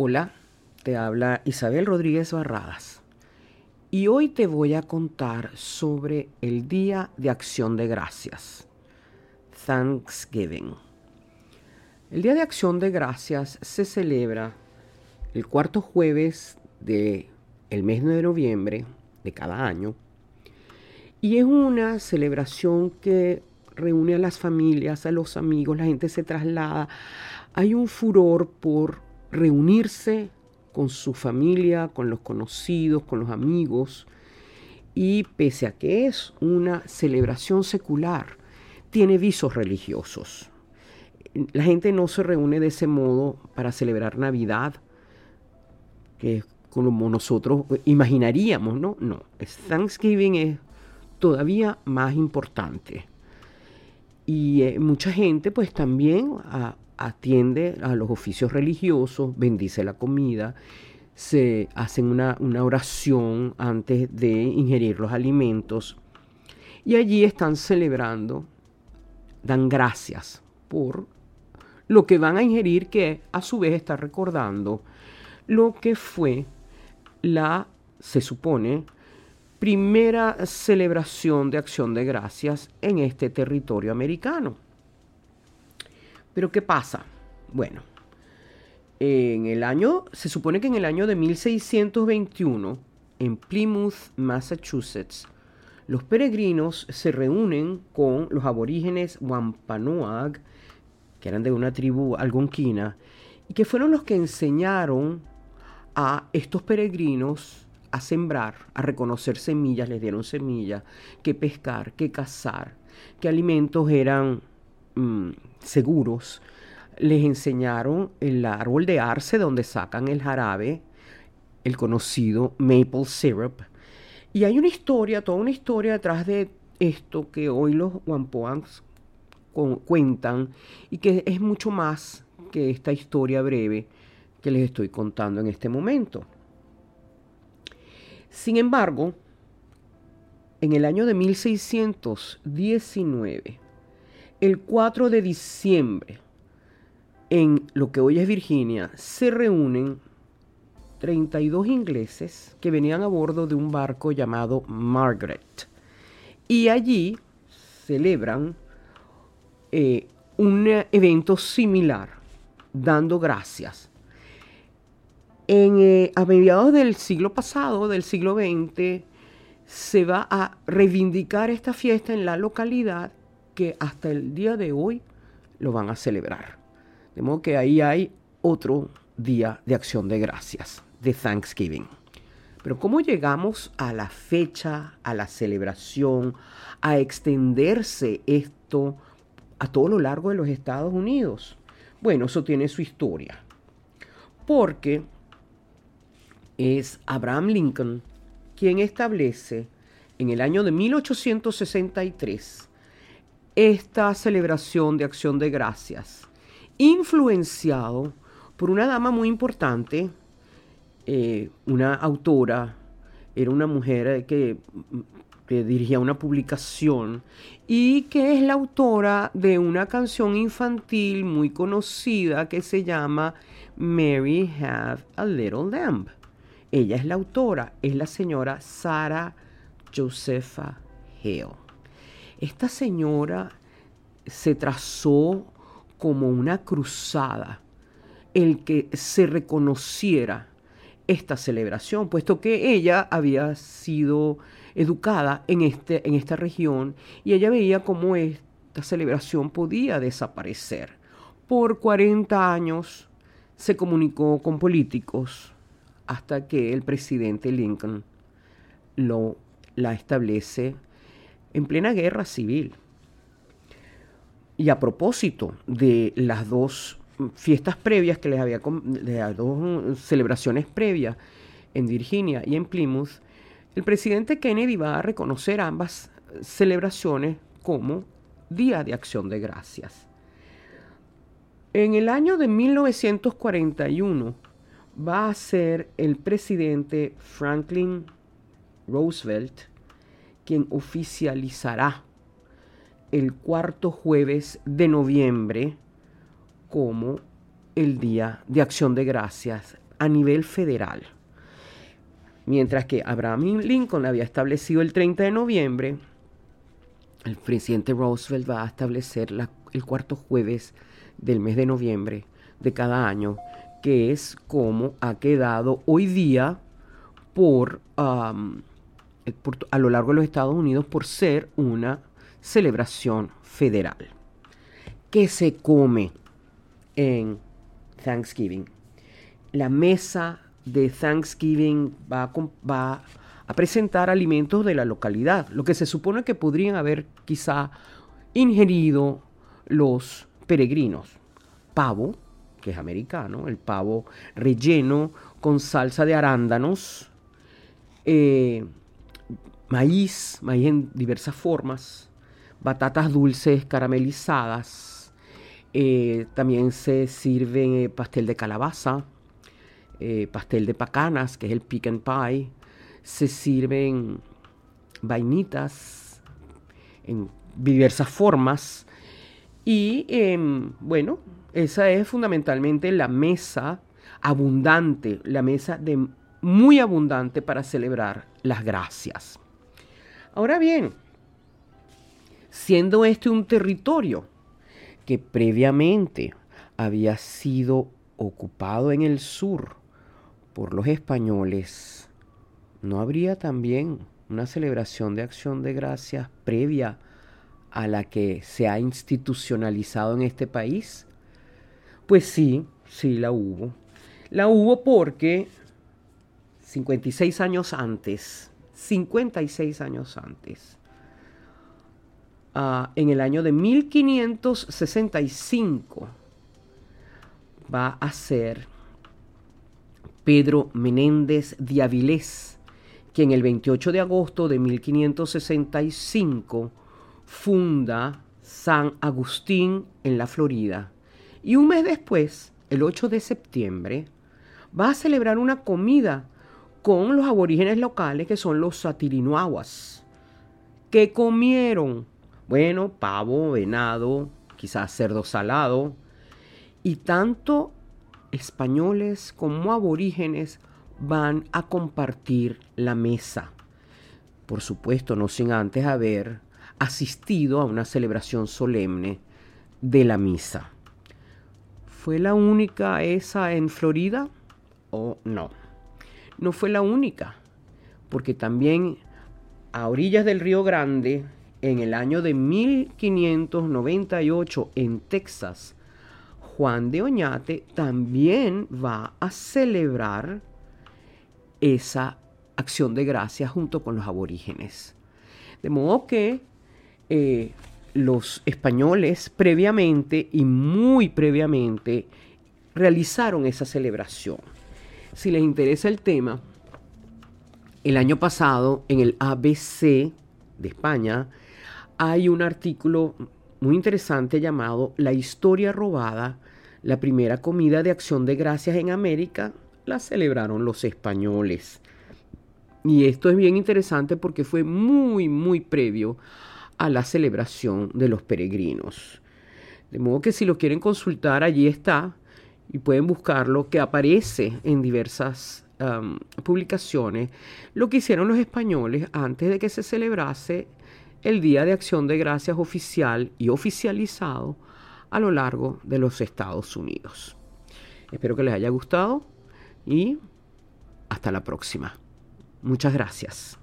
Hola, te habla Isabel Rodríguez Barradas y hoy te voy a contar sobre el Día de Acción de Gracias, Thanksgiving. El Día de Acción de Gracias se celebra el cuarto jueves del el mes de noviembre de cada año y es una celebración que reúne a las familias, a los amigos, la gente se traslada. Hay un furor por reunirse con su familia, con los conocidos, con los amigos. Y pese a que es una celebración secular, tiene visos religiosos. La gente no se reúne de ese modo para celebrar Navidad, que es como nosotros imaginaríamos, ¿no? No, Thanksgiving es todavía más importante. Y eh, mucha gente pues también atiende a los oficios religiosos, bendice la comida, se hacen una, una oración antes de ingerir los alimentos y allí están celebrando, dan gracias por lo que van a ingerir que a su vez está recordando lo que fue la, se supone, primera celebración de acción de gracias en este territorio americano. Pero ¿qué pasa? Bueno, en el año, se supone que en el año de 1621, en Plymouth, Massachusetts, los peregrinos se reúnen con los aborígenes Wampanoag, que eran de una tribu algonquina, y que fueron los que enseñaron a estos peregrinos a sembrar, a reconocer semillas, les dieron semillas, que pescar, que cazar, qué alimentos eran mm, seguros. Les enseñaron el árbol de arce donde sacan el jarabe, el conocido maple syrup. Y hay una historia, toda una historia detrás de esto que hoy los Wampoans cuentan y que es mucho más que esta historia breve que les estoy contando en este momento. Sin embargo, en el año de 1619, el 4 de diciembre, en lo que hoy es Virginia, se reúnen 32 ingleses que venían a bordo de un barco llamado Margaret. Y allí celebran eh, un evento similar, dando gracias eh, a mediados del siglo pasado, del siglo XX, se va a reivindicar esta fiesta en la localidad que hasta el día de hoy lo van a celebrar. De modo que ahí hay otro día de acción de gracias, de Thanksgiving. Pero ¿cómo llegamos a la fecha, a la celebración, a extenderse esto a todo lo largo de los Estados Unidos? Bueno, eso tiene su historia. Porque es Abraham Lincoln quien establece en el año de 1863 esta celebración de acción de gracias, influenciado por una dama muy importante, eh, una autora, era una mujer que, dirigía una publicación y que es la autora de una canción infantil muy conocida que se llama Mary Have a Little Lamb. Ella es la autora, es la señora Sarah Josepha Hale. Esta señora se trazó como una cruzada el que se reconociera esta celebración, puesto que ella había sido educada en, este, en esta región y ella veía cómo esta celebración podía desaparecer. Por 40 años se comunicó con políticos, hasta que el presidente Lincoln lo, la establece en plena guerra civil. Y a propósito de las dos fiestas previas que les había, de las dos celebraciones previas en Virginia y en Plymouth, el presidente Kennedy va a reconocer ambas celebraciones como Día de Acción de Gracias. En el año de 1941, va a ser el presidente Franklin Roosevelt quien oficializará el cuarto jueves de noviembre como el Día de Acción de Gracias a nivel federal. Mientras que Abraham Lincoln había establecido el 30 de noviembre, el presidente Roosevelt va a establecer el cuarto jueves del mes de noviembre de cada año, que es como ha quedado hoy día por, por, a lo largo de los Estados Unidos por ser una celebración federal. ¿Qué se come en Thanksgiving? La mesa de Thanksgiving va a, presentar alimentos de la localidad, lo que se supone que podrían haber quizá ingerido los peregrinos. Pavo, que es americano, el pavo relleno con salsa de arándanos, eh, maíz, maíz en diversas formas, batatas dulces caramelizadas, eh, también se sirve eh, pastel de calabaza, eh, pastel de pacanas, que es el pecan pie. Se sirven vainitas en diversas formas. Y em, bueno, esa es fundamentalmente la mesa abundante, la mesa de muy abundante para celebrar las gracias. Ahora bien, siendo este un territorio que previamente había sido ocupado en el sur por los españoles, ¿no habría también una celebración de acción de gracias previa a la que se ha institucionalizado en este país? Pues sí, sí la hubo. La hubo porque 56 años antes, 56 años antes, uh, en el año de 1565, va a ser Pedro Menéndez de Avilés, que en el 28 de agosto de 1565 funda San Agustín en la Florida. Y un mes después, el 8 de septiembre, va a celebrar una comida con los aborígenes locales que son los satirinoaguas. ¿Qué comieron? Bueno, pavo, venado, quizás cerdo salado. Y tanto españoles como aborígenes van a compartir la mesa. Por supuesto, no sin antes haber asistido a una celebración solemne de la misa. ¿Fue la única esa en Florida o no? No fue la única, porque también a orillas del Río Grande, en el año de 1598 en Texas, Juan de Oñate también va a celebrar esa acción de gracias junto con los aborígenes. De modo que eh, los españoles previamente y muy previamente realizaron esa celebración. Si les interesa el tema, el año pasado en el ABC de España hay un artículo muy interesante llamado La historia robada la primera comida de acción de gracias en América la celebraron los españoles. Y esto es bien interesante porque fue muy, muy previo a la celebración de los peregrinos. De modo que si lo quieren consultar, allí está y pueden buscarlo, que aparece en diversas publicaciones, lo que hicieron los españoles antes de que se celebrase el Día de Acción de Gracias oficial y oficializado a lo largo de los Estados Unidos. Espero que les haya gustado y hasta la próxima. Muchas gracias.